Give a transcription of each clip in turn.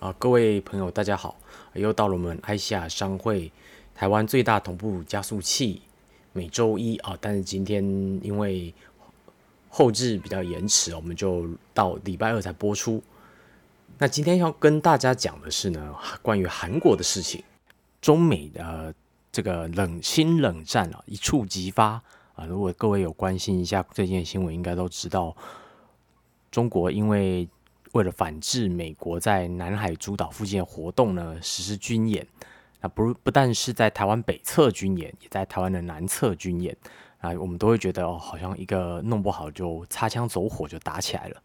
啊，各位朋友，大家好！又到了我们爱西亚商会台湾最大同步加速器每周一啊，但是今天因为后置比较延迟，我们就到礼拜二才播出。那今天要跟大家讲的是呢，关于韩国的事情，中美的这个冷清冷战啊一触即发啊。如果各位有关心一下最近的新闻，应该都知道中国因为。为了反制美国在南海诸岛附近的活动呢，实施军演。那不不但是在台湾北侧军演，也在台湾的南侧军演啊，我们都会觉得哦，好像一个弄不好就擦枪走火就打起来了。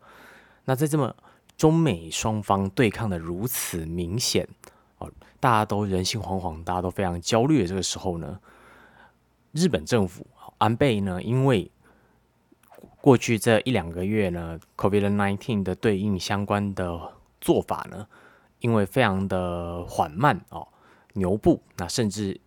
那在这么中美双方对抗的如此明显哦，大家都人心惶惶，大家都非常焦虑的这个时候呢，日本政府安倍呢，因为过去这一两个月呢，COVID-19 的对应相关的做法呢，因为非常的缓慢哦，牛步，那甚至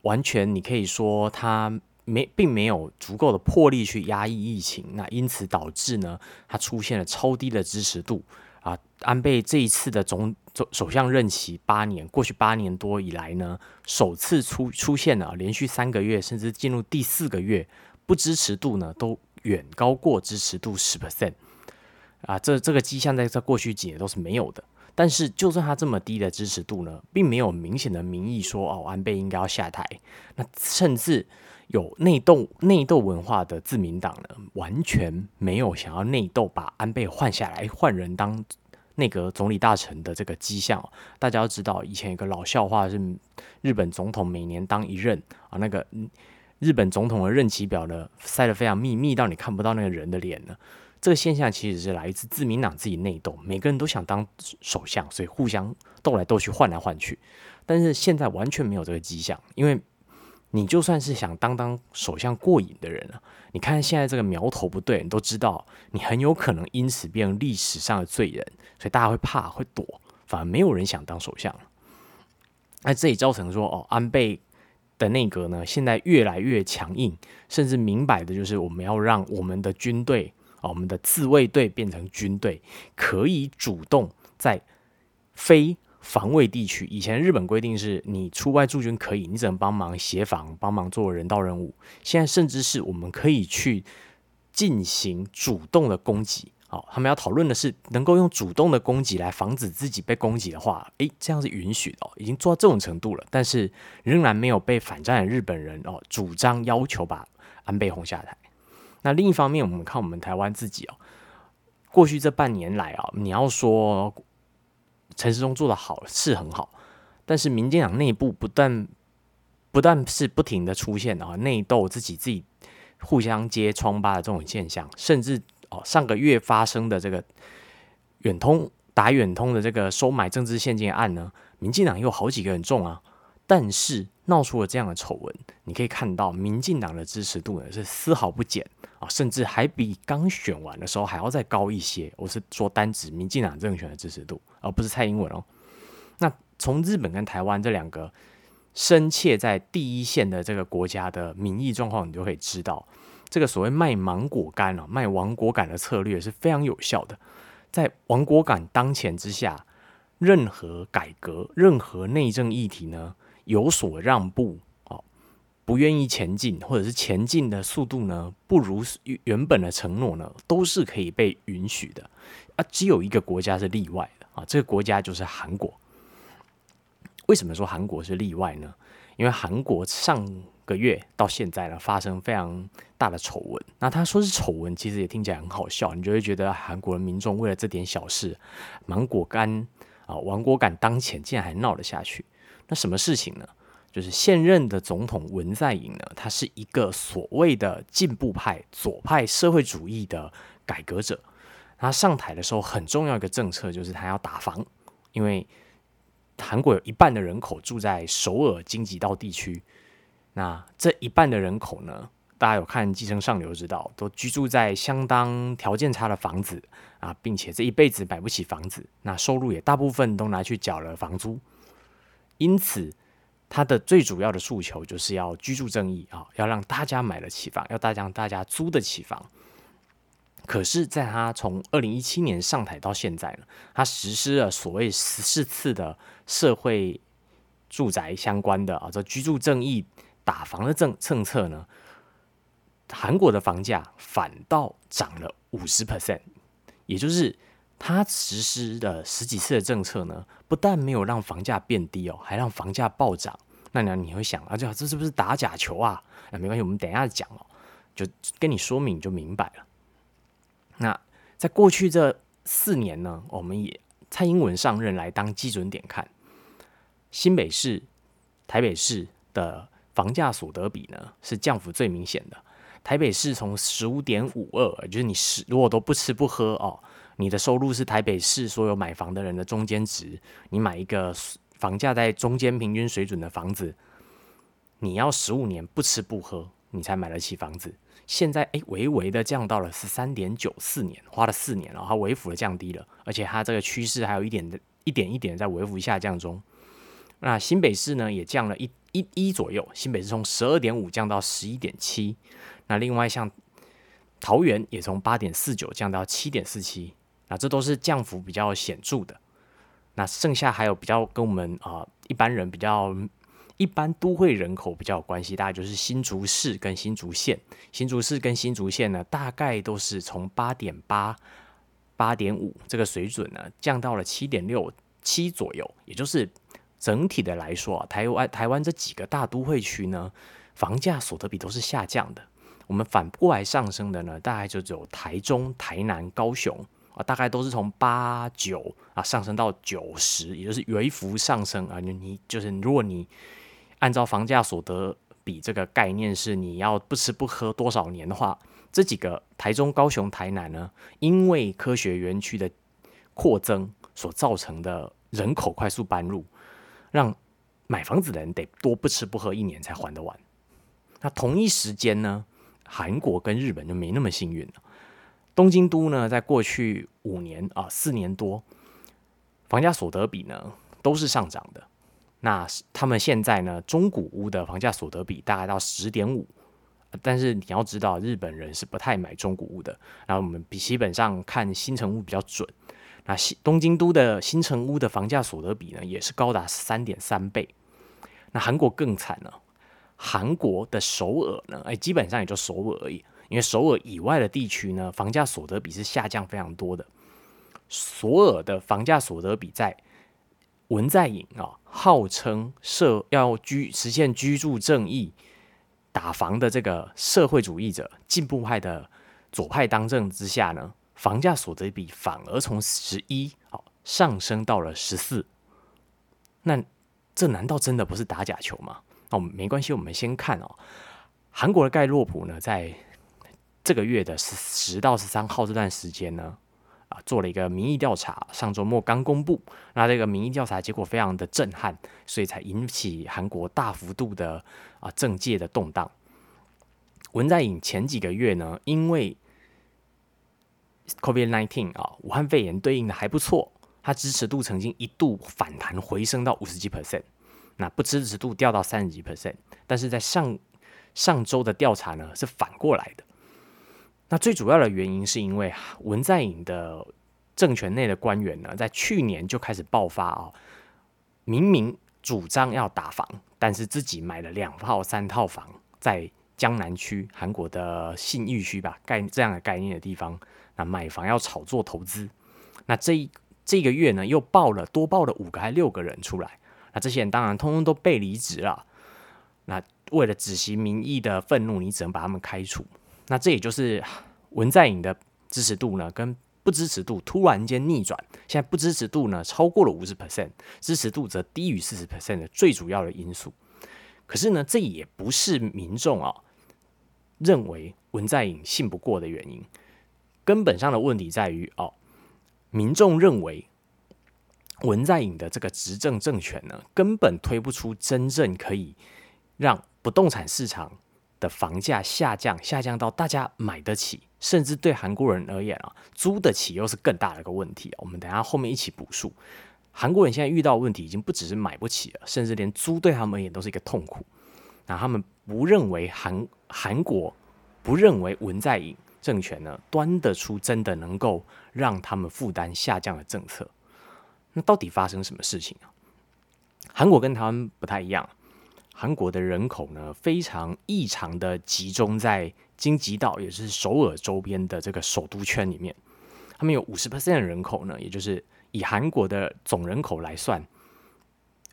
完全你可以说他没并没有足够的魄力去压抑疫情，那因此导致呢，他出现了超低的支持度啊。安倍这一次的总总首相任期八年，过去八年多以来呢，首次出出现了连续三个月，甚至进入第四个月不支持度呢都。远高过支持度十 percent 啊，这这个迹象在在过去几年都是没有的。但是，就算他这么低的支持度呢，并没有明显的民意说哦，安倍应该要下台。那甚至有内斗内斗文化的自民党呢，完全没有想要内斗把安倍换下来，换人当内阁总理大臣的这个迹象。大家要知道，以前有个老笑话是，日本总统每年当一任啊，那个。日本总统的任期表呢，塞得非常密，密到你看不到那个人的脸呢。这个现象其实是来自自民党自己内斗，每个人都想当首相，所以互相斗来斗去，换来换去。但是现在完全没有这个迹象，因为你就算是想当当首相过瘾的人了，你看现在这个苗头不对，你都知道你很有可能因此变成历史上的罪人，所以大家会怕会躲，反而没有人想当首相了。那这也造成说，哦，安倍。的内阁呢，现在越来越强硬，甚至明摆的就是我们要让我们的军队啊，我们的自卫队变成军队，可以主动在非防卫地区。以前日本规定是你出外驻军可以，你只能帮忙协防、帮忙做人道任务。现在甚至是我们可以去进行主动的攻击。哦，他们要讨论的是能够用主动的攻击来防止自己被攻击的话，诶，这样是允许的，已经做到这种程度了。但是仍然没有被反战的日本人哦主张要求把安倍轰下台。那另一方面，我们看我们台湾自己哦，过去这半年来啊，你要说陈时中做的好是很好，但是民进党内部不但不但是不停的出现啊内斗，自己自己互相揭疮疤的这种现象，甚至。上个月发生的这个远通打远通的这个收买政治现金案呢，民进党有好几个人中啊，但是闹出了这样的丑闻，你可以看到民进党的支持度呢是丝毫不减啊，甚至还比刚选完的时候还要再高一些。我是说单指民进党政权的支持度，而不是蔡英文哦。那从日本跟台湾这两个深切在第一线的这个国家的民意状况，你就可以知道。这个所谓卖芒果干啊，卖亡国感的策略是非常有效的。在亡国感当前之下，任何改革、任何内政议题呢，有所让步啊，不愿意前进，或者是前进的速度呢，不如原本的承诺呢，都是可以被允许的啊。只有一个国家是例外的啊，这个国家就是韩国。为什么说韩国是例外呢？因为韩国上个月到现在呢，发生非常大的丑闻。那他说是丑闻，其实也听起来很好笑。你就会觉得韩国的民众为了这点小事，芒果干啊，亡国感当前，竟然还闹了下去。那什么事情呢？就是现任的总统文在寅呢，他是一个所谓的进步派、左派社会主义的改革者。他上台的时候，很重要一个政策就是他要打房，因为韩国有一半的人口住在首尔京畿道地区。那这一半的人口呢？大家有看《寄生上流》知道，都居住在相当条件差的房子啊，并且这一辈子买不起房子，那收入也大部分都拿去缴了房租。因此，他的最主要的诉求就是要居住正义啊，要让大家买得起房，要大家让大家租得起房。可是，在他从二零一七年上台到现在呢，他实施了所谓十四次的社会住宅相关的啊，这居住正义打房的政政策呢，韩国的房价反倒涨了五十 percent，也就是他实施的十几次的政策呢，不但没有让房价变低哦，还让房价暴涨。那你你会想啊，这这是不是打假球啊？那没关系，我们等一下讲哦，就跟你说明就明白了。那在过去这四年呢，我们也蔡英文上任来当基准点看，新北市、台北市的房价所得比呢是降幅最明显的。台北市从十五点五二，就是你十如果都不吃不喝哦，你的收入是台北市所有买房的人的中间值，你买一个房价在中间平均水准的房子，你要十五年不吃不喝，你才买得起房子。现在哎，微微的降到了十三点九四年，花了四年了，它微幅的降低了，而且它这个趋势还有一点的一点一点在微幅下降中。那新北市呢也降了一一一左右，新北市从十二点五降到十一点七。那另外像桃园也从八点四九降到七点四七，那这都是降幅比较显著的。那剩下还有比较跟我们啊一般人比较。一般都会人口比较有关系，大概就是新竹市跟新竹县。新竹市跟新竹县呢，大概都是从八点八、八点五这个水准呢，降到了七点六七左右。也就是整体的来说啊，台湾台湾这几个大都会区呢，房价所得比都是下降的。我们反过来上升的呢，大概就只有台中、台南、高雄啊，大概都是从八九啊上升到九十，也就是微幅上升啊。你你就是如果你按照房价所得比这个概念，是你要不吃不喝多少年的话，这几个台中、高雄、台南呢，因为科学园区的扩增所造成的人口快速搬入，让买房子的人得多不吃不喝一年才还得完。那同一时间呢，韩国跟日本就没那么幸运了。东京都呢，在过去五年啊四年多，房价所得比呢都是上涨的。那他们现在呢，中古屋的房价所得比大概到十点五，但是你要知道，日本人是不太买中古屋的。然后我们比基本上看新城屋比较准。那新东京都的新城屋的房价所得比呢，也是高达三点三倍。那韩国更惨了，韩国的首尔呢，哎，基本上也就首尔而已，因为首尔以外的地区呢，房价所得比是下降非常多的。首尔的房价所得比在文在寅啊，号称社要居实现居住正义、打房的这个社会主义者、进步派的左派当政之下呢，房价所得比反而从十一好上升到了十四。那这难道真的不是打假球吗？那我们没关系，我们先看哦，韩国的盖洛普呢，在这个月的十十到十三号这段时间呢。啊做了一个民意调查，上周末刚公布。那这个民意调查结果非常的震撼，所以才引起韩国大幅度的啊政界的动荡。文在寅前几个月呢，因为 COVID nineteen 啊，武汉肺炎对应的还不错，他支持度曾经一度反弹回升到五十几 percent，那不支持度掉到三十几 percent。但是在上上周的调查呢，是反过来的。那最主要的原因是因为文在寅的政权内的官员呢，在去年就开始爆发啊，明明主张要打房，但是自己买了两套、三套房在江南区韩国的信义区吧，概这样的概念的地方，那买房要炒作投资。那这一这个月呢，又报了多报了五个还六个人出来，那这些人当然通通都被离职了。那为了止息民意的愤怒，你只能把他们开除。那这也就是文在寅的支持度呢，跟不支持度突然间逆转，现在不支持度呢超过了五十 percent，支持度则低于四十 percent 的最主要的因素。可是呢，这也不是民众啊认为文在寅信不过的原因。根本上的问题在于哦，民众认为文在寅的这个执政政权呢，根本推不出真正可以让不动产市场。的房价下降，下降到大家买得起，甚至对韩国人而言啊，租得起又是更大的一个问题我们等下后面一起补述。韩国人现在遇到问题已经不只是买不起了，甚至连租对他们而言都是一个痛苦。那他们不认为韩韩国不认为文在寅政权呢，端得出真的能够让他们负担下降的政策。那到底发生什么事情啊？韩国跟台湾不太一样，韩国的人口呢非常异常的集中在京畿道，也就是首尔周边的这个首都圈里面。他们有五十 percent 的人口呢，也就是以韩国的总人口来算，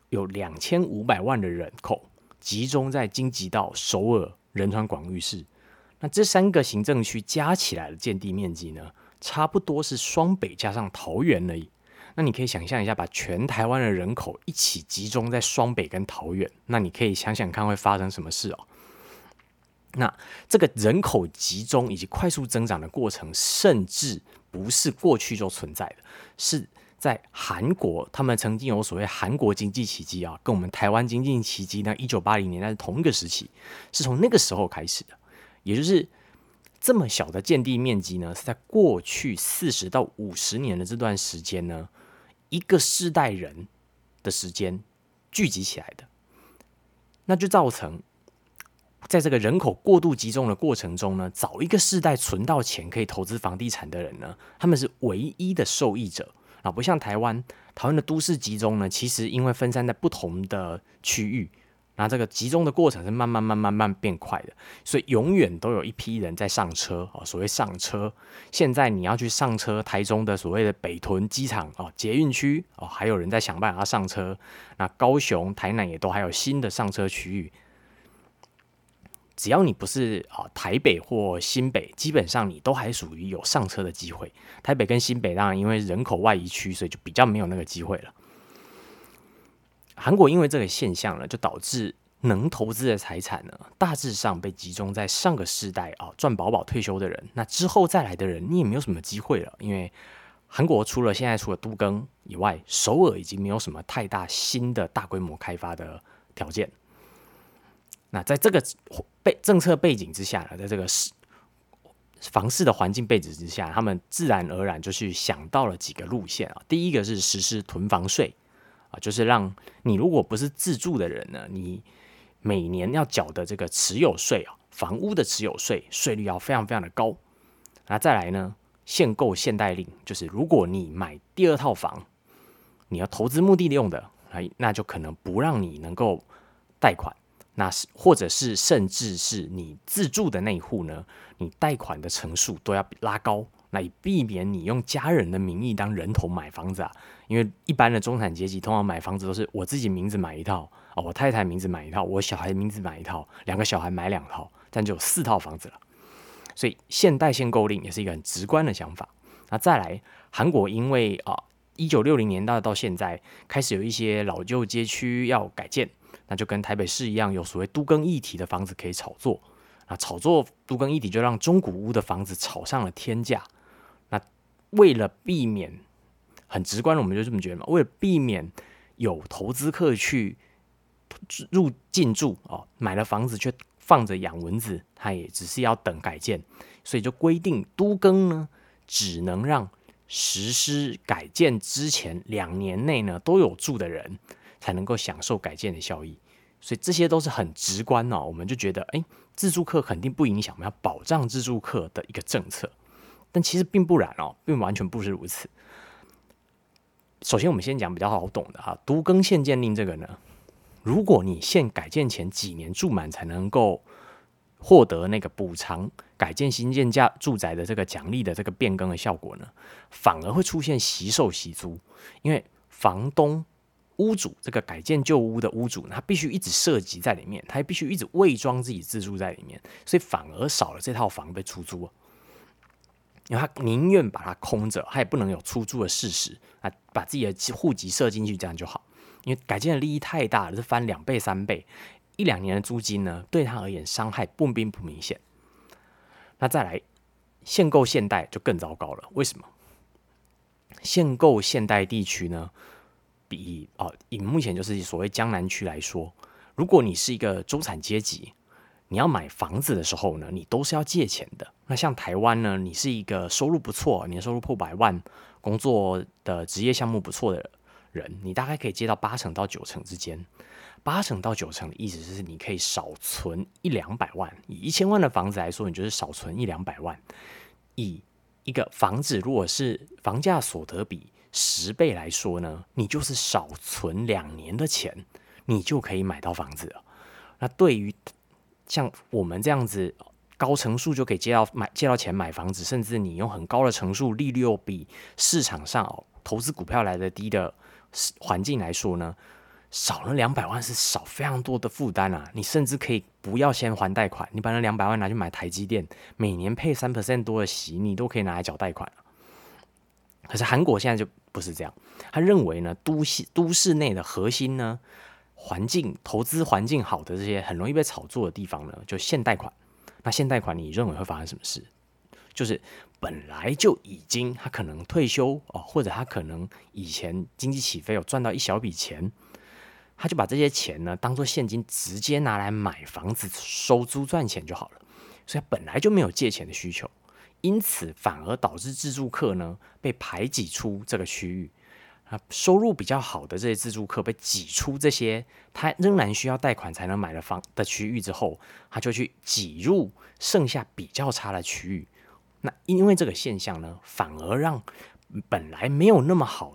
有两千五百万的人口集中在京畿道、首尔、仁川、广域市。那这三个行政区加起来的建地面积呢，差不多是双北加上桃园而已。那你可以想象一下，把全台湾的人口一起集中在双北跟桃园，那你可以想想看会发生什么事哦。那这个人口集中以及快速增长的过程，甚至不是过去就存在的，是在韩国，他们曾经有所谓韩国经济奇迹啊，跟我们台湾经济奇迹呢，一九八零年代是同一个时期，是从那个时候开始的，也就是这么小的建地面积呢，是在过去四十到五十年的这段时间呢。一个世代人的时间聚集起来的，那就造成在这个人口过度集中的过程中呢，早一个世代存到钱可以投资房地产的人呢，他们是唯一的受益者啊，不像台湾，台湾的都市集中呢，其实因为分散在不同的区域。那这个集中的过程是慢慢、慢、慢慢变快的，所以永远都有一批人在上车啊。所谓上车，现在你要去上车，台中的所谓的北屯机场啊、捷运区哦，还有人在想办法上车。那高雄、台南也都还有新的上车区域。只要你不是啊台北或新北，基本上你都还属于有上车的机会。台北跟新北当然因为人口外移区，所以就比较没有那个机会了。韩国因为这个现象呢，就导致能投资的财产呢，大致上被集中在上个世代啊赚饱饱退休的人。那之后再来的人，你也没有什么机会了，因为韩国除了现在除了都更以外，首尔已经没有什么太大新的大规模开发的条件。那在这个背政策背景之下呢，在这个市房市的环境背景之下，他们自然而然就去想到了几个路线啊。第一个是实施囤房税。啊，就是让你如果不是自住的人呢，你每年要缴的这个持有税啊，房屋的持有税税率要非常非常的高。那再来呢，限购限贷令，就是如果你买第二套房，你要投资目的用的，哎，那就可能不让你能够贷款。那是或者是甚至是你自住的那一户呢，你贷款的成数都要拉高。那以避免你用家人的名义当人头买房子啊，因为一般的中产阶级通常买房子都是我自己名字买一套哦，我太太名字买一套，我小孩名字买一套，两个小孩买两套，这样就有四套房子了。所以现代限购令也是一个很直观的想法。那再来，韩国因为啊，一九六零年代到现在开始有一些老旧街区要改建，那就跟台北市一样，有所谓都更议题的房子可以炒作啊，炒作都更议题就让中古屋的房子炒上了天价。那为了避免很直观的，我们就这么觉得嘛。为了避免有投资客去入进驻哦，买了房子却放着养蚊子，他也只是要等改建，所以就规定都更呢，只能让实施改建之前两年内呢都有住的人才能够享受改建的效益。所以这些都是很直观哦，我们就觉得哎，自住客肯定不影响，我们要保障自住客的一个政策。但其实并不然哦，并完全不是如此。首先，我们先讲比较好懂的哈，独耕限建令这个呢，如果你限改建前几年住满才能够获得那个补偿改建新建价住宅的这个奖励的这个变更的效果呢，反而会出现习售习租，因为房东、屋主这个改建旧屋的屋主，他必须一直涉及在里面，他还必须一直伪装自己自住在里面，所以反而少了这套房被出租。因为他宁愿把它空着，他也不能有出租的事实啊，把自己的户籍设进去，这样就好。因为改建的利益太大了，是翻两倍三倍，一两年的租金呢，对他而言伤害不并不明显。那再来限购限贷就更糟糕了，为什么？限购限贷地区呢，比哦以目前就是所谓江南区来说，如果你是一个中产阶级。你要买房子的时候呢，你都是要借钱的。那像台湾呢，你是一个收入不错，年收入破百万，工作的职业项目不错的人，你大概可以借到八成到九成之间。八成到九成的意思是，你可以少存一两百万。以一千万的房子来说，你就是少存一两百万。以一个房子如果是房价所得比十倍来说呢，你就是少存两年的钱，你就可以买到房子了。那对于像我们这样子高层数就可以借到买借到钱买房子，甚至你用很高的层数，利率又比市场上哦投资股票来的低的环境来说呢？少了两百万是少非常多的负担啊！你甚至可以不要先还贷款，你把那两百万拿去买台积电，每年配三 percent 多的息，你都可以拿来缴贷款可是韩国现在就不是这样，他认为呢，都市都市内的核心呢，环境投资环境好的这些很容易被炒作的地方呢，就限贷款。那现贷款，你认为会发生什么事？就是本来就已经他可能退休哦，或者他可能以前经济起飞有赚到一小笔钱。他就把这些钱呢当做现金，直接拿来买房子收租赚钱就好了，所以本来就没有借钱的需求，因此反而导致自住客呢被排挤出这个区域啊，收入比较好的这些自住客被挤出这些他仍然需要贷款才能买的房的区域之后，他就去挤入剩下比较差的区域，那因为这个现象呢，反而让本来没有那么好。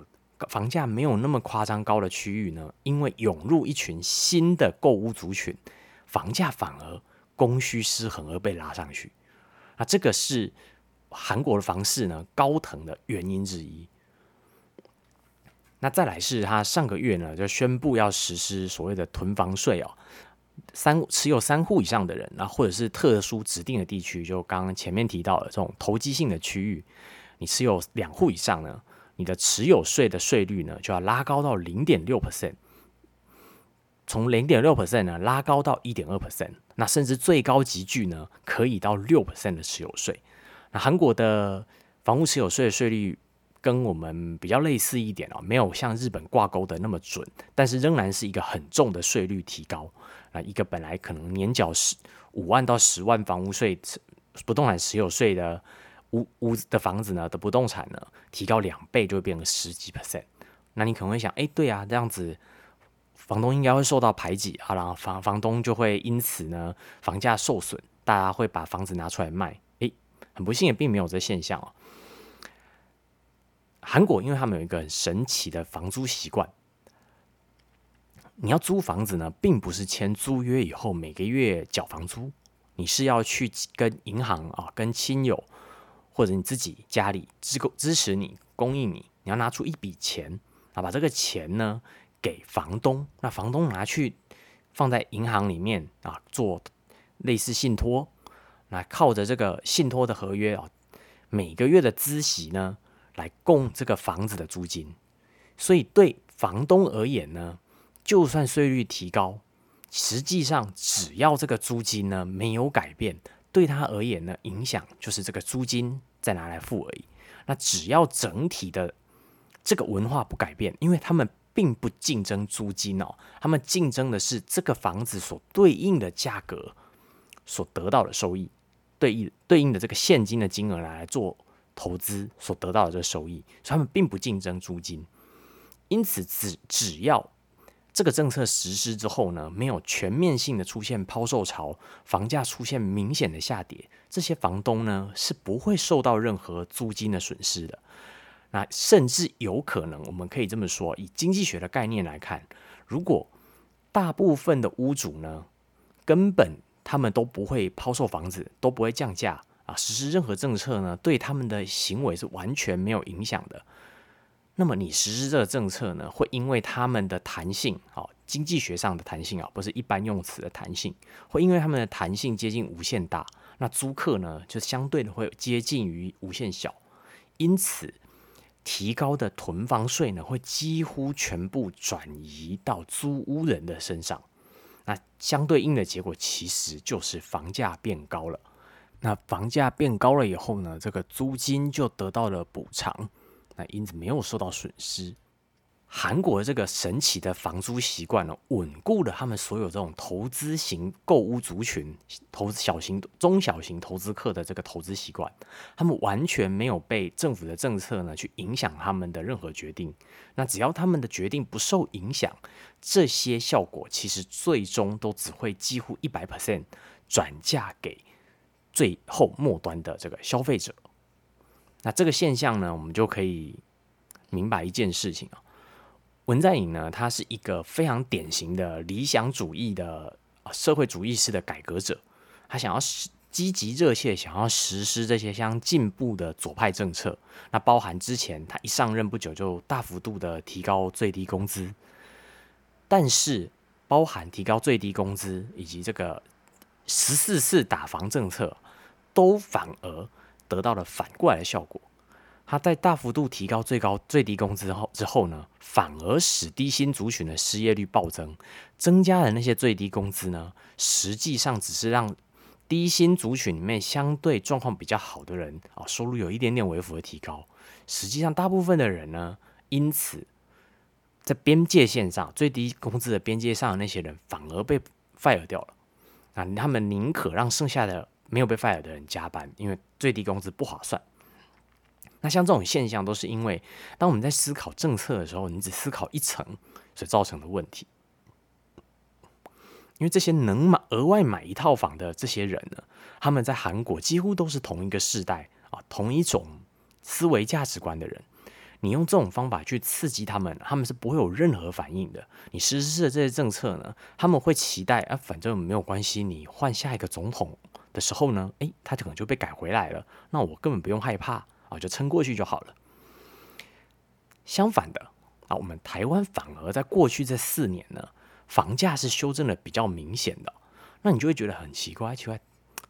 房价没有那么夸张高的区域呢，因为涌入一群新的购物族群，房价反而供需失衡而被拉上去。啊这个是韩国的房市呢高腾的原因之一。那再来是他上个月呢就宣布要实施所谓的囤房税哦，三持有三户以上的人，那或者是特殊指定的地区，就刚刚前面提到的这种投机性的区域，你持有两户以上呢。你的持有税的税率呢，就要拉高到零点六 percent，从零点六 percent 呢拉高到一点二 percent，那甚至最高级距呢可以到六 percent 的持有税。那韩国的房屋持有税的税率跟我们比较类似一点哦，没有像日本挂钩的那么准，但是仍然是一个很重的税率提高。啊，一个本来可能年缴十五万到十万房屋税不动产持有税的。屋屋的房子呢的不动产呢提高两倍就会变成十几 percent，那你可能会想，哎，对啊，这样子房东应该会受到排挤啊，然后房房东就会因此呢房价受损，大家会把房子拿出来卖，哎，很不幸也并没有这现象哦。韩国因为他们有一个很神奇的房租习惯，你要租房子呢，并不是签租约以后每个月缴房租，你是要去跟银行啊，跟亲友。或者你自己家里支供支持你供应你，你要拿出一笔钱啊，把这个钱呢给房东，那房东拿去放在银行里面啊，做类似信托，那靠着这个信托的合约啊，每个月的孳息呢来供这个房子的租金，所以对房东而言呢，就算税率提高，实际上只要这个租金呢没有改变。对他而言呢，影响就是这个租金再拿来付而已。那只要整体的这个文化不改变，因为他们并不竞争租金哦，他们竞争的是这个房子所对应的价格所得到的收益，对应对应的这个现金的金额来做投资所得到的这个收益，所以他们并不竞争租金。因此，只只要这个政策实施之后呢，没有全面性的出现抛售潮，房价出现明显的下跌，这些房东呢是不会受到任何租金的损失的。那甚至有可能，我们可以这么说，以经济学的概念来看，如果大部分的屋主呢，根本他们都不会抛售房子，都不会降价啊，实施任何政策呢，对他们的行为是完全没有影响的。那么你实施这个政策呢，会因为他们的弹性，哦，经济学上的弹性啊，不是一般用词的弹性，会因为他们的弹性接近无限大，那租客呢就相对的会接近于无限小，因此提高的囤房税呢，会几乎全部转移到租屋人的身上，那相对应的结果其实就是房价变高了，那房价变高了以后呢，这个租金就得到了补偿。那因此没有受到损失。韩国这个神奇的房租习惯呢，稳固了他们所有这种投资型购物族群、投资小型、中小型投资客的这个投资习惯，他们完全没有被政府的政策呢去影响他们的任何决定。那只要他们的决定不受影响，这些效果其实最终都只会几乎一百 percent 转嫁给最后末端的这个消费者。那这个现象呢，我们就可以明白一件事情啊。文在寅呢，他是一个非常典型的理想主义的社会主义式的改革者，他想要积极热切想要实施这些相进步的左派政策。那包含之前他一上任不久就大幅度的提高最低工资，但是包含提高最低工资以及这个十四次打房政策，都反而得到了反过来的效果。他在大幅度提高最高最低工资后之后呢，反而使低薪族群的失业率暴增，增加了那些最低工资呢，实际上只是让低薪族群里面相对状况比较好的人啊，收入有一点点微幅的提高。实际上，大部分的人呢，因此在边界线上最低工资的边界上的那些人，反而被 fire 掉了。啊，他们宁可让剩下的没有被 fire 的人加班，因为最低工资不划算。那像这种现象，都是因为当我们在思考政策的时候，你只思考一层所造成的问题。因为这些能买额外买一套房的这些人呢，他们在韩国几乎都是同一个世代啊，同一种思维价值观的人。你用这种方法去刺激他们，他们是不会有任何反应的。你实施的这些政策呢，他们会期待啊，反正没有关系，你换下一个总统的时候呢，诶，他可能就被改回来了。那我根本不用害怕。啊，就撑过去就好了。相反的啊，我们台湾反而在过去这四年呢，房价是修正的比较明显的。那你就会觉得很奇怪，奇怪，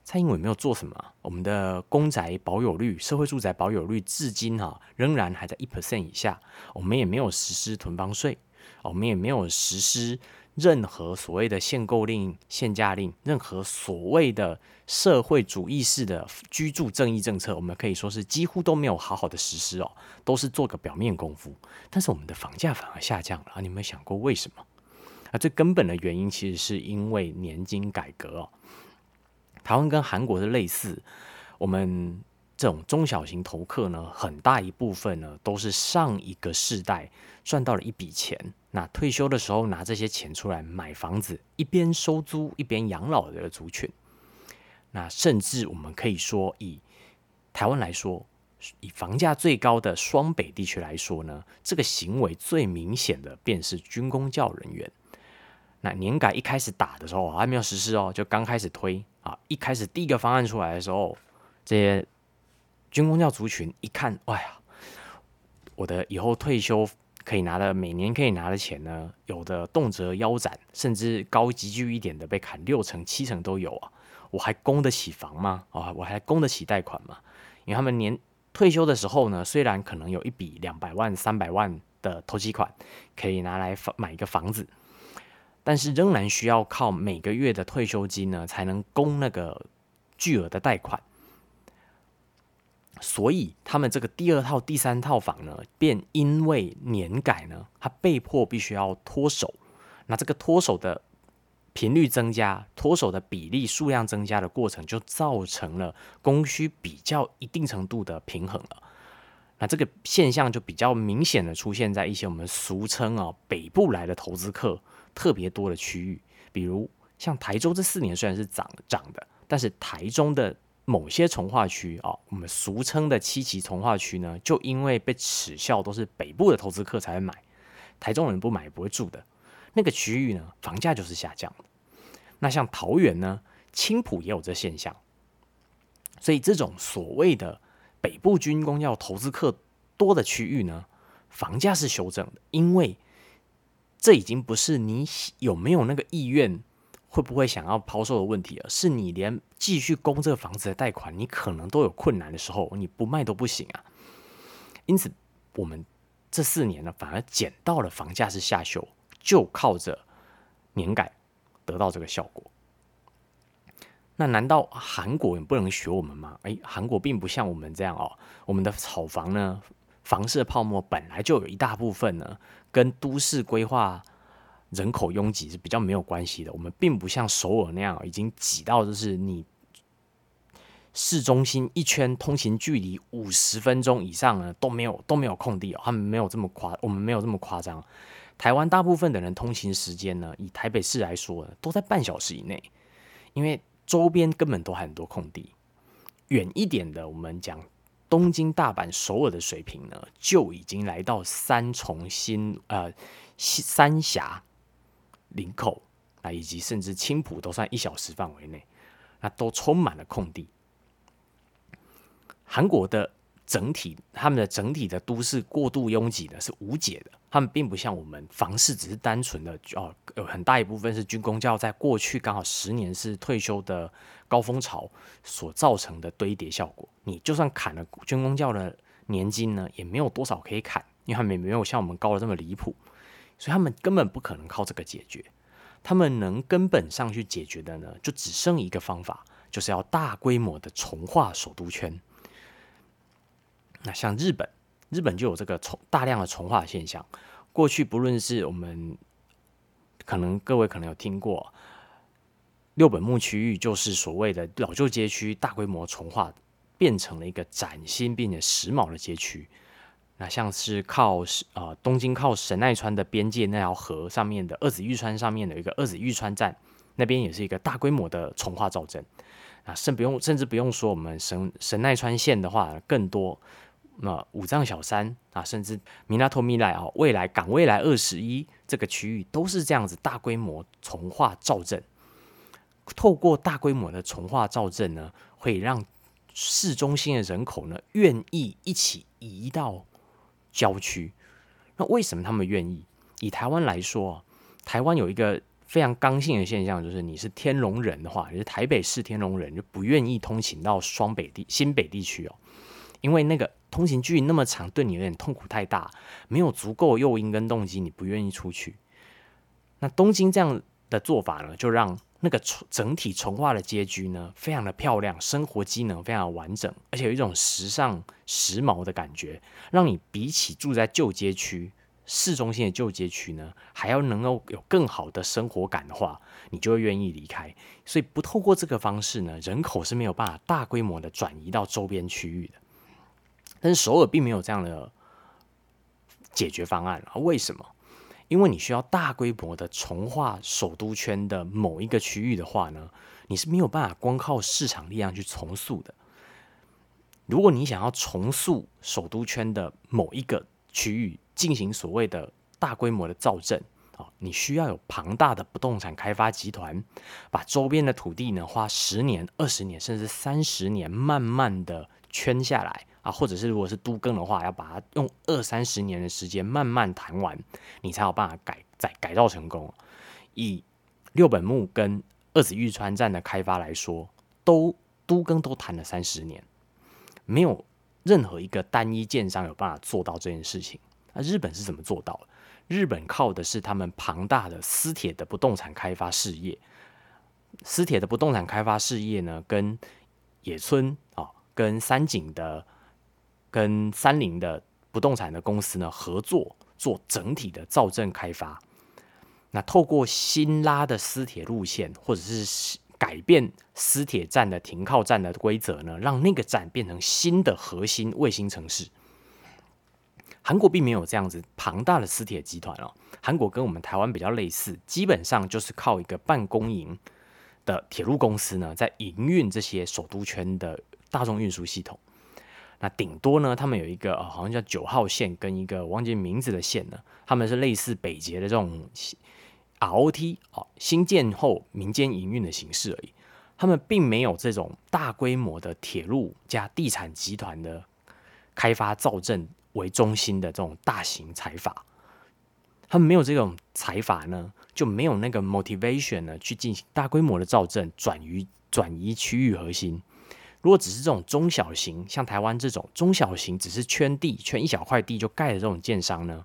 蔡英文没有做什么？我们的公宅保有率、社会住宅保有率至今哈仍然还在一 percent 以下。我们也没有实施囤房税，我们也没有实施。任何所谓的限购令、限价令，任何所谓的社会主义式的居住正义政策，我们可以说是几乎都没有好好的实施哦，都是做个表面功夫。但是我们的房价反而下降了啊！你有没有想过为什么？啊，最根本的原因其实是因为年金改革哦。台湾跟韩国的类似，我们这种中小型投客呢，很大一部分呢都是上一个世代赚到了一笔钱。那退休的时候拿这些钱出来买房子，一边收租一边养老的族群，那甚至我们可以说，以台湾来说，以房价最高的双北地区来说呢，这个行为最明显的便是军工教人员。那年改一开始打的时候还没有实施哦，就刚开始推啊，一开始第一个方案出来的时候，这些军工教族群一看，哎呀，我的以后退休。可以拿的每年可以拿的钱呢，有的动辄腰斩，甚至高级剧一点的被砍六成、七成都有啊！我还供得起房吗？啊，我还供得起贷款吗？因为他们年退休的时候呢，虽然可能有一笔两百万、三百万的投机款可以拿来房买一个房子，但是仍然需要靠每个月的退休金呢，才能供那个巨额的贷款。所以他们这个第二套、第三套房呢，便因为年改呢，他被迫必须要脱手。那这个脱手的频率增加，脱手的比例数量增加的过程，就造成了供需比较一定程度的平衡了。那这个现象就比较明显的出现在一些我们俗称啊北部来的投资客特别多的区域，比如像台州这四年虽然是涨涨的，但是台中的。某些从化区啊，我们俗称的七期从化区呢，就因为被耻笑都是北部的投资客才会买，台中人不买不会住的那个区域呢，房价就是下降。那像桃园呢，青浦也有这现象，所以这种所谓的北部军工要投资客多的区域呢，房价是修正的，因为这已经不是你有没有那个意愿。会不会想要抛售的问题啊？是你连继续供这个房子的贷款，你可能都有困难的时候，你不卖都不行啊。因此，我们这四年呢，反而捡到了房价是下修，就靠着年改得到这个效果。那难道韩国也不能学我们吗？诶，韩国并不像我们这样哦。我们的炒房呢，房市泡沫本来就有一大部分呢，跟都市规划。人口拥挤是比较没有关系的，我们并不像首尔那样已经挤到就是你市中心一圈通行距离五十分钟以上呢都没有都没有空地哦，他们没有这么夸，我们没有这么夸张。台湾大部分的人通勤时间呢，以台北市来说呢，都在半小时以内，因为周边根本都很多空地。远一点的，我们讲东京、大阪、首尔的水平呢，就已经来到三重新呃三峡、林口啊，以及甚至青浦都算一小时范围内，那都充满了空地。韩国的整体，他们的整体的都市过度拥挤呢是无解的。他们并不像我们房市，只是单纯的哦，有很大一部分是军工教在过去刚好十年是退休的高峰潮所造成的堆叠效果。你就算砍了军工教的年金呢，也没有多少可以砍，因为他们也没有像我们高的这么离谱，所以他们根本不可能靠这个解决。他们能根本上去解决的呢，就只剩一个方法，就是要大规模的重划首都圈。那像日本。日本就有这个重大量的重化现象。过去不论是我们可能各位可能有听过六本木区域，就是所谓的老旧街区大规模重化，变成了一个崭新并且时髦的街区。那像是靠呃东京靠神奈川的边界那条河上面的二子玉川上面的一个二子玉川站，那边也是一个大规模的重化造镇。啊，甚不用甚至不用说我们神神奈川县的话，更多。那五藏小山啊，甚至米拉托米莱啊，未来港未来二十一这个区域都是这样子大规模重化造镇。透过大规模的重化造镇呢，会让市中心的人口呢愿意一起移到郊区。那为什么他们愿意？以台湾来说，台湾有一个非常刚性的现象，就是你是天龙人的话，你是台北市天龙人，就不愿意通勤到双北地新北地区哦。因为那个通勤距离那么长，对你有点痛苦太大，没有足够诱因跟动机，你不愿意出去。那东京这样的做法呢，就让那个整体重化的街区呢，非常的漂亮，生活机能非常完整，而且有一种时尚时髦的感觉，让你比起住在旧街区、市中心的旧街区呢，还要能够有更好的生活感的话，你就会愿意离开。所以不透过这个方式呢，人口是没有办法大规模的转移到周边区域的。但是首尔并没有这样的解决方案啊？为什么？因为你需要大规模的重化首都圈的某一个区域的话呢，你是没有办法光靠市场力量去重塑的。如果你想要重塑首都圈的某一个区域，进行所谓的大规模的造镇啊，你需要有庞大的不动产开发集团，把周边的土地呢，花十年、二十年，甚至三十年，慢慢的圈下来。啊，或者是如果是都更的话，要把它用二三十年的时间慢慢谈完，你才有办法改改改造成功。以六本木跟二子玉川站的开发来说，都都更都谈了三十年，没有任何一个单一建商有办法做到这件事情。那日本是怎么做到的？日本靠的是他们庞大的私铁的不动产开发事业。私铁的不动产开发事业呢，跟野村啊，跟三井的。跟三菱的不动产的公司呢合作做整体的造镇开发，那透过新拉的私铁路线，或者是改变私铁站的停靠站的规则呢，让那个站变成新的核心卫星城市。韩国并没有这样子庞大的私铁集团哦，韩国跟我们台湾比较类似，基本上就是靠一个半公营的铁路公司呢，在营运这些首都圈的大众运输系统。那顶多呢，他们有一个好像叫九号线跟一个忘记名字的线呢，他们是类似北捷的这种 ROT 哦，新建后民间营运的形式而已。他们并没有这种大规模的铁路加地产集团的开发造镇为中心的这种大型财阀。他们没有这种财阀呢，就没有那个 motivation 呢，去进行大规模的造镇，转移转移区域核心。如果只是这种中小型，像台湾这种中小型，只是圈地圈一小块地就盖的这种建商呢，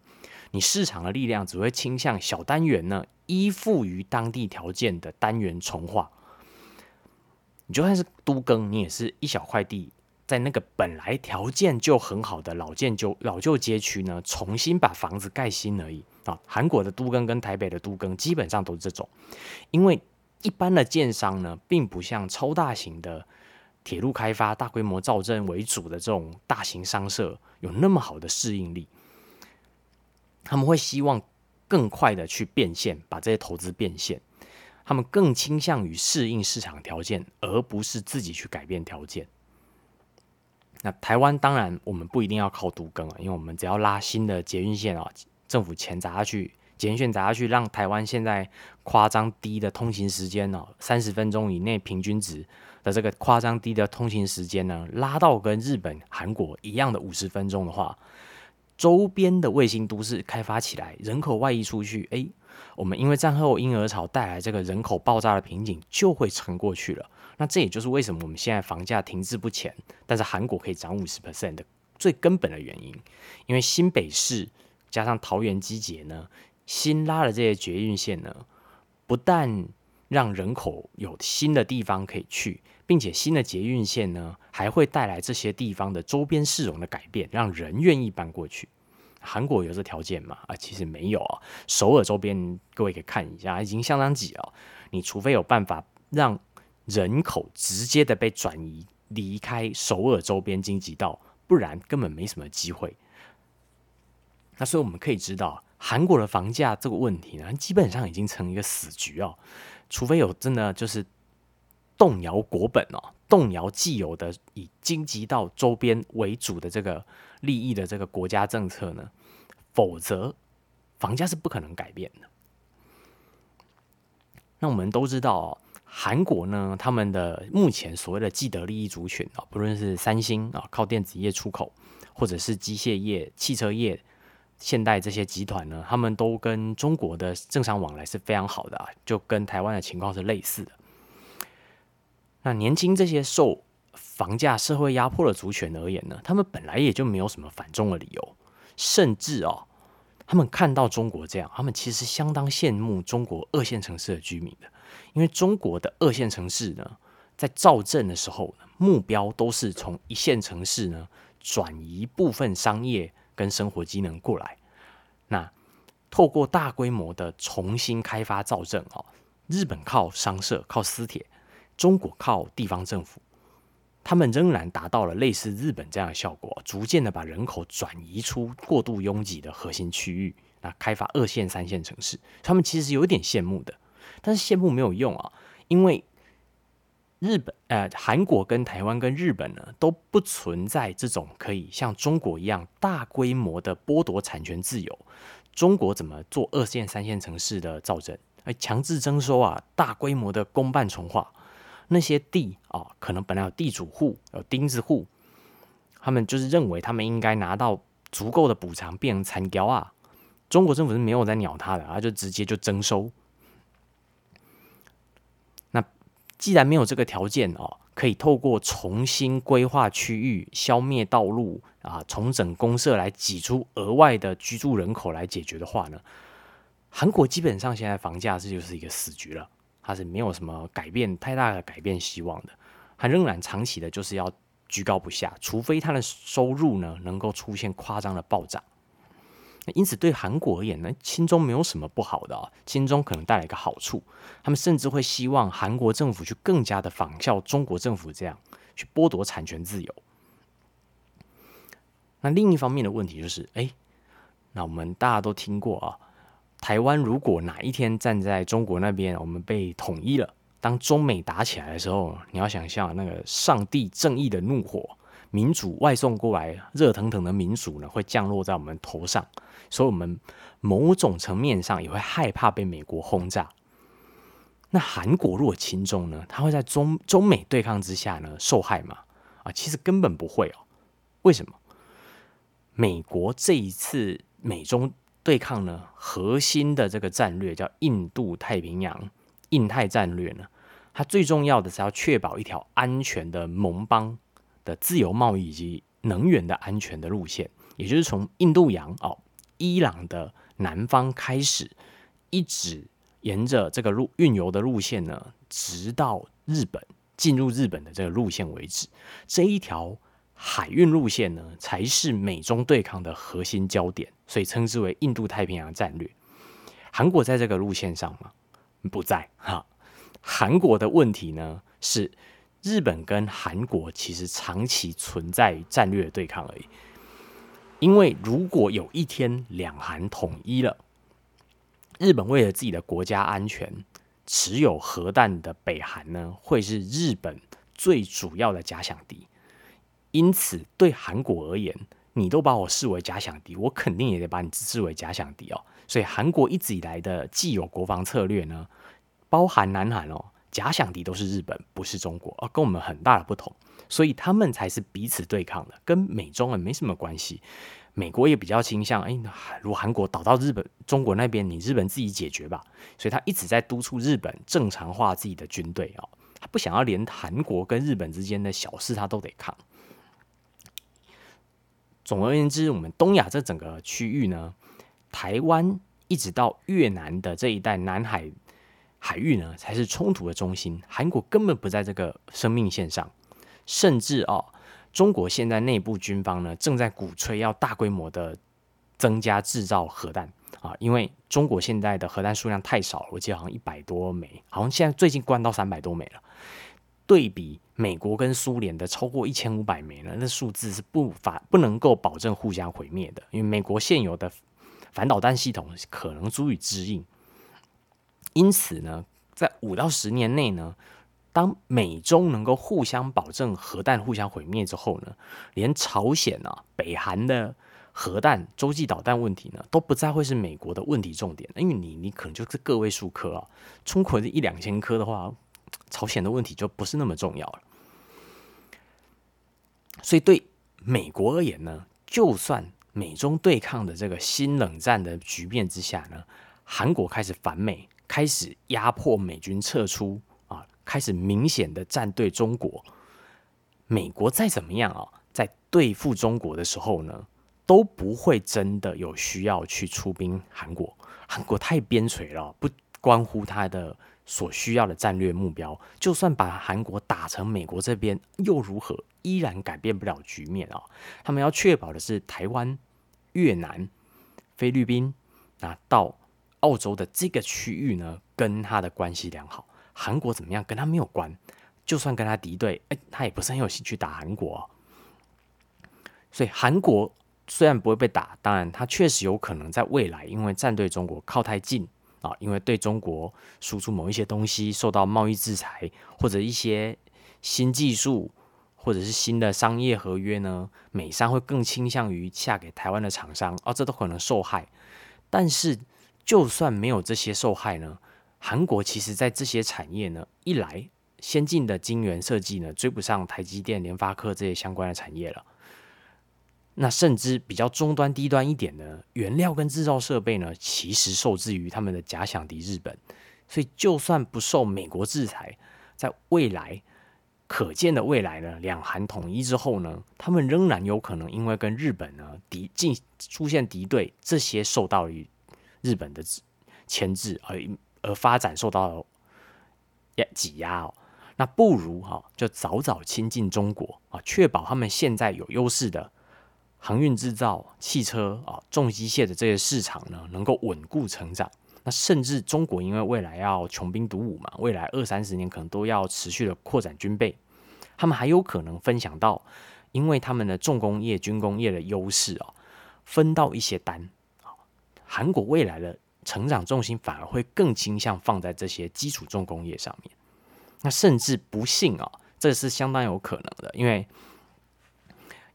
你市场的力量只会倾向小单元呢，依附于当地条件的单元重化。你就算是都更，你也是一小块地，在那个本来条件就很好的老建旧老旧街区呢，重新把房子盖新而已啊。韩国的都更跟台北的都更基本上都是这种，因为一般的建商呢，并不像超大型的。铁路开发、大规模造镇为主的这种大型商社有那么好的适应力，他们会希望更快的去变现，把这些投资变现。他们更倾向于适应市场条件，而不是自己去改变条件。那台湾当然我们不一定要靠都更啊，因为我们只要拉新的捷运线啊，政府钱砸下去，捷运线砸下去，让台湾现在夸张低的通勤时间哦，三十分钟以内平均值的这个夸张低的通勤时间呢，拉到跟日本、韩国一样的五十分钟的话，周边的卫星都市开发起来，人口外溢出去，诶，我们因为战后婴儿潮带来这个人口爆炸的瓶颈就会撑过去了。那这也就是为什么我们现在房价停滞不前，但是韩国可以涨五十 percent 的最根本的原因，因为新北市加上桃园机捷呢，新拉的这些捷运线呢，不但让人口有新的地方可以去，并且新的捷运线呢，还会带来这些地方的周边市容的改变，让人愿意搬过去。韩国有这条件吗？啊，其实没有啊。首尔周边各位可以看一下，已经相当挤了。你除非有办法让人口直接的被转移离开首尔周边经济道，不然根本没什么机会。那所以我们可以知道，韩国的房价这个问题呢，基本上已经成一个死局哦。除非有真的就是动摇国本哦，动摇既有的以经济到周边为主的这个利益的这个国家政策呢，否则房价是不可能改变的。那我们都知道哦。韩国呢，他们的目前所谓的既得利益族群啊，不论是三星啊，靠电子业出口，或者是机械业、汽车业、现代这些集团呢，他们都跟中国的政商往来是非常好的啊，就跟台湾的情况是类似的。那年轻这些受房价社会压迫的族群而言呢，他们本来也就没有什么反中的理由，甚至哦，他们看到中国这样，他们其实相当羡慕中国二线城市的居民的。因为中国的二线城市呢，在造镇的时候，目标都是从一线城市呢转移部分商业跟生活机能过来。那透过大规模的重新开发造镇哦，日本靠商社靠私铁，中国靠地方政府，他们仍然达到了类似日本这样的效果，逐渐的把人口转移出过度拥挤的核心区域，那开发二线三线城市，他们其实有点羡慕的。但是羡慕没有用啊，因为日本、呃，韩国跟台湾跟日本呢都不存在这种可以像中国一样大规模的剥夺产权自由。中国怎么做二线、三线城市的造镇？哎，强制征收啊，大规模的公办重划，那些地啊，可能本来有地主户、有钉子户，他们就是认为他们应该拿到足够的补偿，变成残雕啊。中国政府是没有在鸟他的，他就直接就征收。既然没有这个条件哦，可以透过重新规划区域、消灭道路啊、重整公社来挤出额外的居住人口来解决的话呢，韩国基本上现在房价这就是一个死局了，它是没有什么改变太大的改变希望的，它仍然长期的就是要居高不下，除非它的收入呢能够出现夸张的暴涨。因此，对韩国而言呢，亲中没有什么不好的啊，亲中可能带来一个好处，他们甚至会希望韩国政府去更加的仿效中国政府这样去剥夺产权自由。那另一方面的问题就是，哎，那我们大家都听过啊，台湾如果哪一天站在中国那边，我们被统一了，当中美打起来的时候，你要想象那个上帝正义的怒火。民主外送过来，热腾腾的民主呢，会降落在我们头上，所以我们某种层面上也会害怕被美国轰炸。那韩国若轻重呢？它会在中中美对抗之下呢受害吗？啊，其实根本不会哦。为什么？美国这一次美中对抗呢，核心的这个战略叫印度太平洋、印太战略呢，它最重要的是要确保一条安全的盟邦。的自由贸易以及能源的安全的路线，也就是从印度洋哦，伊朗的南方开始，一直沿着这个路运油的路线呢，直到日本进入日本的这个路线为止。这一条海运路线呢，才是美中对抗的核心焦点，所以称之为印度太平洋战略。韩国在这个路线上吗？不在哈。韩国的问题呢是。日本跟韩国其实长期存在战略对抗而已，因为如果有一天两韩统一了，日本为了自己的国家安全，持有核弹的北韩呢，会是日本最主要的假想敌。因此对韩国而言，你都把我视为假想敌，我肯定也得把你视为假想敌哦。所以韩国一直以来的既有国防策略呢，包含南韩哦，假想敌都是日本，不是中国，啊，跟我们很大的不同。所以他们才是彼此对抗的，跟美中啊没什么关系。美国也比较倾向，哎，如韩国倒到日本、中国那边，你日本自己解决吧。所以他一直在督促日本正常化自己的军队哦，他不想要连韩国跟日本之间的小事他都得抗。总而言之，我们东亚这整个区域呢，台湾一直到越南的这一带南海海域呢，才是冲突的中心。韩国根本不在这个生命线上。甚至哦，中国现在内部军方呢正在鼓吹要大规模的增加制造核弹啊，因为中国现在的核弹数量太少了，我记得好像一百多枚，好像现在最近关到三百多枚了。对比美国跟苏联的超过一千五百枚呢，那数字是不法不能够保证互相毁灭的，因为美国现有的反导弹系统可能足以支应。因此呢，在五到十年内呢。当美中能够互相保证核弹互相毁灭之后呢，连朝鲜啊、北韩的核弹、洲际导弹问题呢，都不再会是美国的问题重点。因为你你可能就是个位数颗啊，中国的一两千颗的话，朝鲜的问题就不是那么重要了。所以对美国而言呢，就算美中对抗的这个新冷战的局面之下呢，韩国开始反美，开始压迫美军撤出啊。开始明显的站队中国，美国再怎么样啊，在对付中国的时候呢，都不会真的有需要去出兵韩国。韩国太边陲了，不关乎他的所需要的战略目标。就算把韩国打成美国这边又如何？依然改变不了局面啊！他们要确保的是台湾、越南、菲律宾啊到澳洲的这个区域呢，跟他的关系良好。韩国怎么样？跟他没有关。就算跟他敌对，哎，他也不是很有兴趣打韩国。所以韩国虽然不会被打，当然他确实有可能在未来，因为站队中国靠太近啊，因为对中国输出某一些东西受到贸易制裁，或者一些新技术，或者是新的商业合约呢，美商会更倾向于下给台湾的厂商，哦，这都可能受害。但是就算没有这些受害呢？韩国其实，在这些产业呢，一来先进的晶圆设计呢，追不上台积电、联发科这些相关的产业了。那甚至比较中端、低端一点的原料跟制造设备呢，其实受制于他们的假想敌日本。所以，就算不受美国制裁，在未来可见的未来呢，两韩统一之后呢，他们仍然有可能因为跟日本呢敌进出现敌对，这些受到于日本的牵制而。而发展受到压挤压哦，那不如哈就早早亲近中国啊，确保他们现在有优势的航运制造、汽车啊、重机械的这些市场呢，能够稳固成长。那甚至中国因为未来要穷兵黩武嘛，未来二三十年可能都要持续的扩展军备，他们还有可能分享到，因为他们的重工业、军工业的优势啊，分到一些单。韩国未来的。成长重心反而会更倾向放在这些基础重工业上面，那甚至不幸啊，这是相当有可能的，因为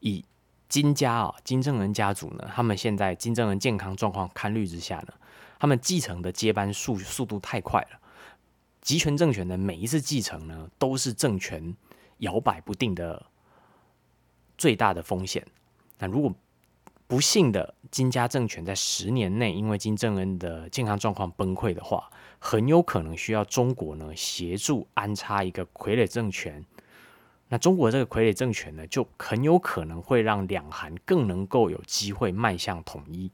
以金家啊金正恩家族呢，他们现在金正恩健康状况堪虑之下呢，他们继承的接班速速度太快了，集权政权的每一次继承呢，都是政权摇摆不定的最大的风险。那如果不幸的金家政权在十年内，因为金正恩的健康状况崩溃的话，很有可能需要中国呢协助安插一个傀儡政权。那中国这个傀儡政权呢，就很有可能会让两韩更能够有机会迈向统一，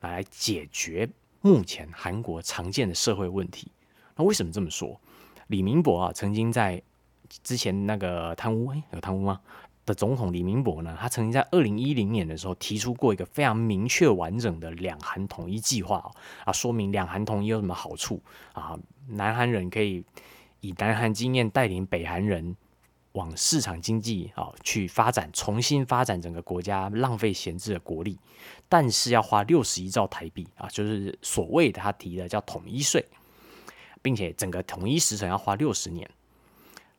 来解决目前韩国常见的社会问题。那为什么这么说？李明博啊，曾经在之前那个贪污，哎，有贪污吗？的总统李明博呢，他曾经在二零一零年的时候提出过一个非常明确完整的两韩统一计划啊，说明两韩统一有什么好处啊？南韩人可以以南韩经验带领北韩人往市场经济啊去发展，重新发展整个国家浪费闲置的国力，但是要花六十亿兆台币啊，就是所谓的他提的叫统一税，并且整个统一时程要花六十年，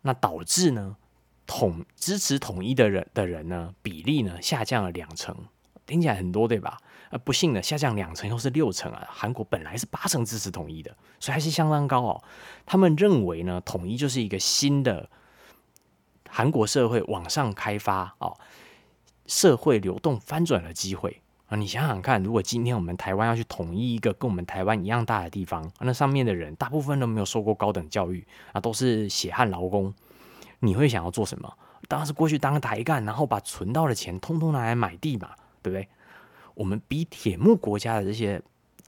那导致呢？统支持统一的人的人呢比例呢下降了两成，听起来很多对吧？呃，不幸的下降两成又是六成啊！韩国本来是八成支持统一的，所以还是相当高哦。他们认为呢，统一就是一个新的韩国社会往上开发哦，社会流动翻转的机会啊！你想想看，如果今天我们台湾要去统一一个跟我们台湾一样大的地方，那上面的人大部分都没有受过高等教育啊，都是血汗劳工，你会想要做什么？当然是过去当台干，然后把存到的钱通通拿来买地嘛，对不对？我们比铁木国家的这些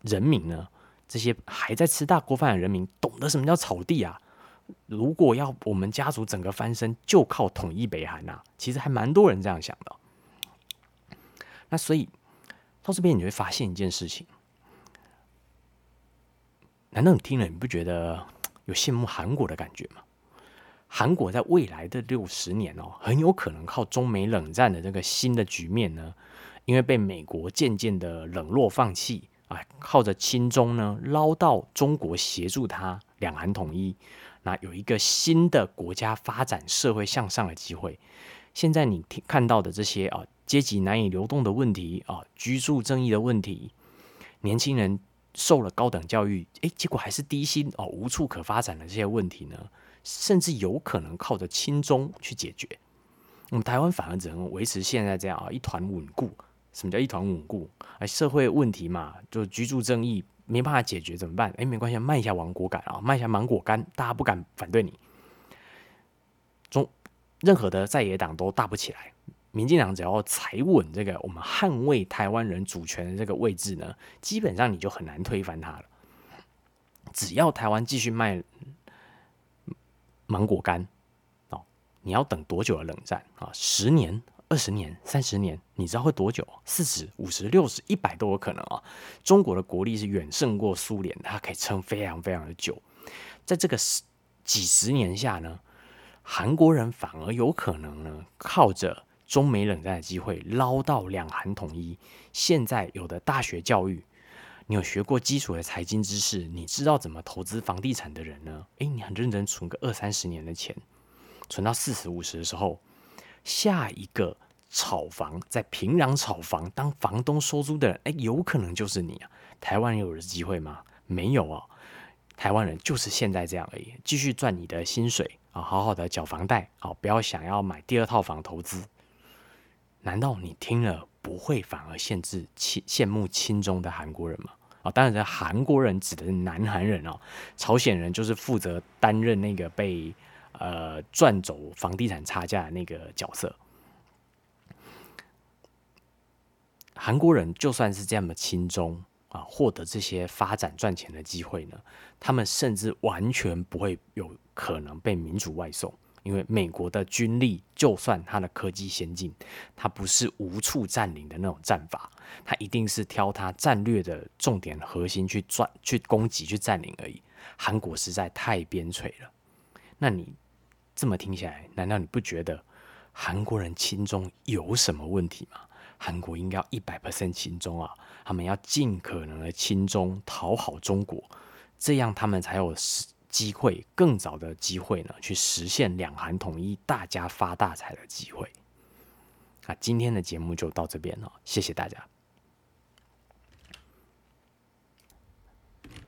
人民呢，这些还在吃大锅饭的人民，懂得什么叫草地啊？如果要我们家族整个翻身，就靠统一北韩呐。其实还蛮多人这样想的。那所以到这边，你会发现一件事情：难道你听了你不觉得有羡慕韩国的感觉吗？韩国在未来的六十年哦，很有可能靠中美冷战的这个新的局面呢。因为被美国渐渐的冷落放弃啊，靠着亲中呢捞到中国协助他两韩统一，那有一个新的国家发展社会向上的机会。现在你看到的这些啊阶级难以流动的问题啊居住正义的问题，年轻人受了高等教育，诶，结果还是低薪哦无处可发展的这些问题呢，甚至有可能靠着亲中去解决。我们台湾反而只能维持现在这样啊一团稳固。什么叫一团稳固？啊，社会问题嘛，就居住正义没办法解决怎么办？哎，没关系，卖一下芒果干啊，卖一下芒果干，大家不敢反对你。中任何的在野党都大不起来，民进党只要踩稳这个我们捍卫台湾人主权的这个位置呢，基本上你就很难推翻他了。只要台湾继续卖芒果干，哦，你要等多久的冷战啊？十年？二十年、三十年，你知道会多久？四十五十、六十、一百都有可能啊！中国的国力是远胜过苏联，它可以撑非常非常的久。在这个十几十年下呢，韩国人反而有可能呢，靠着中美冷战的机会捞到两韩统一。现在有的大学教育，你有学过基础的财经知识，你知道怎么投资房地产的人呢？诶，你很认真存个二三十年的钱，存到四十五十的时候。下一个炒房在平壤炒房当房东收租的人，哎，有可能就是你啊！台湾有的机会吗？没有哦。台湾人就是现在这样而已，继续赚你的薪水啊，好好的缴房贷，好，不要想要买第二套房投资。难道你听了不会反而限制亲羡慕亲中的韩国人吗？啊，当然，韩国人指的是南韩人哦，朝鲜人就是负责担任那个被。呃，赚走房地产差价的那个角色，韩国人就算是这样的轻中啊，获得这些发展赚钱的机会呢，他们甚至完全不会有可能被民主外送，因为美国的军力就算它的科技先进，它不是无处占领的那种战法，它一定是挑它战略的重点核心去转、去攻击、去占领而已。韩国实在太边陲了，那你？这么听起来，难道你不觉得韩国人亲中有什么问题吗？韩国应该要一百 percent 亲中啊，他们要尽可能的亲中，讨好中国，这样他们才有机会更早的机会呢，去实现两韩统一、大家发大财的机会。那今天的节目就到这边了，谢谢大家。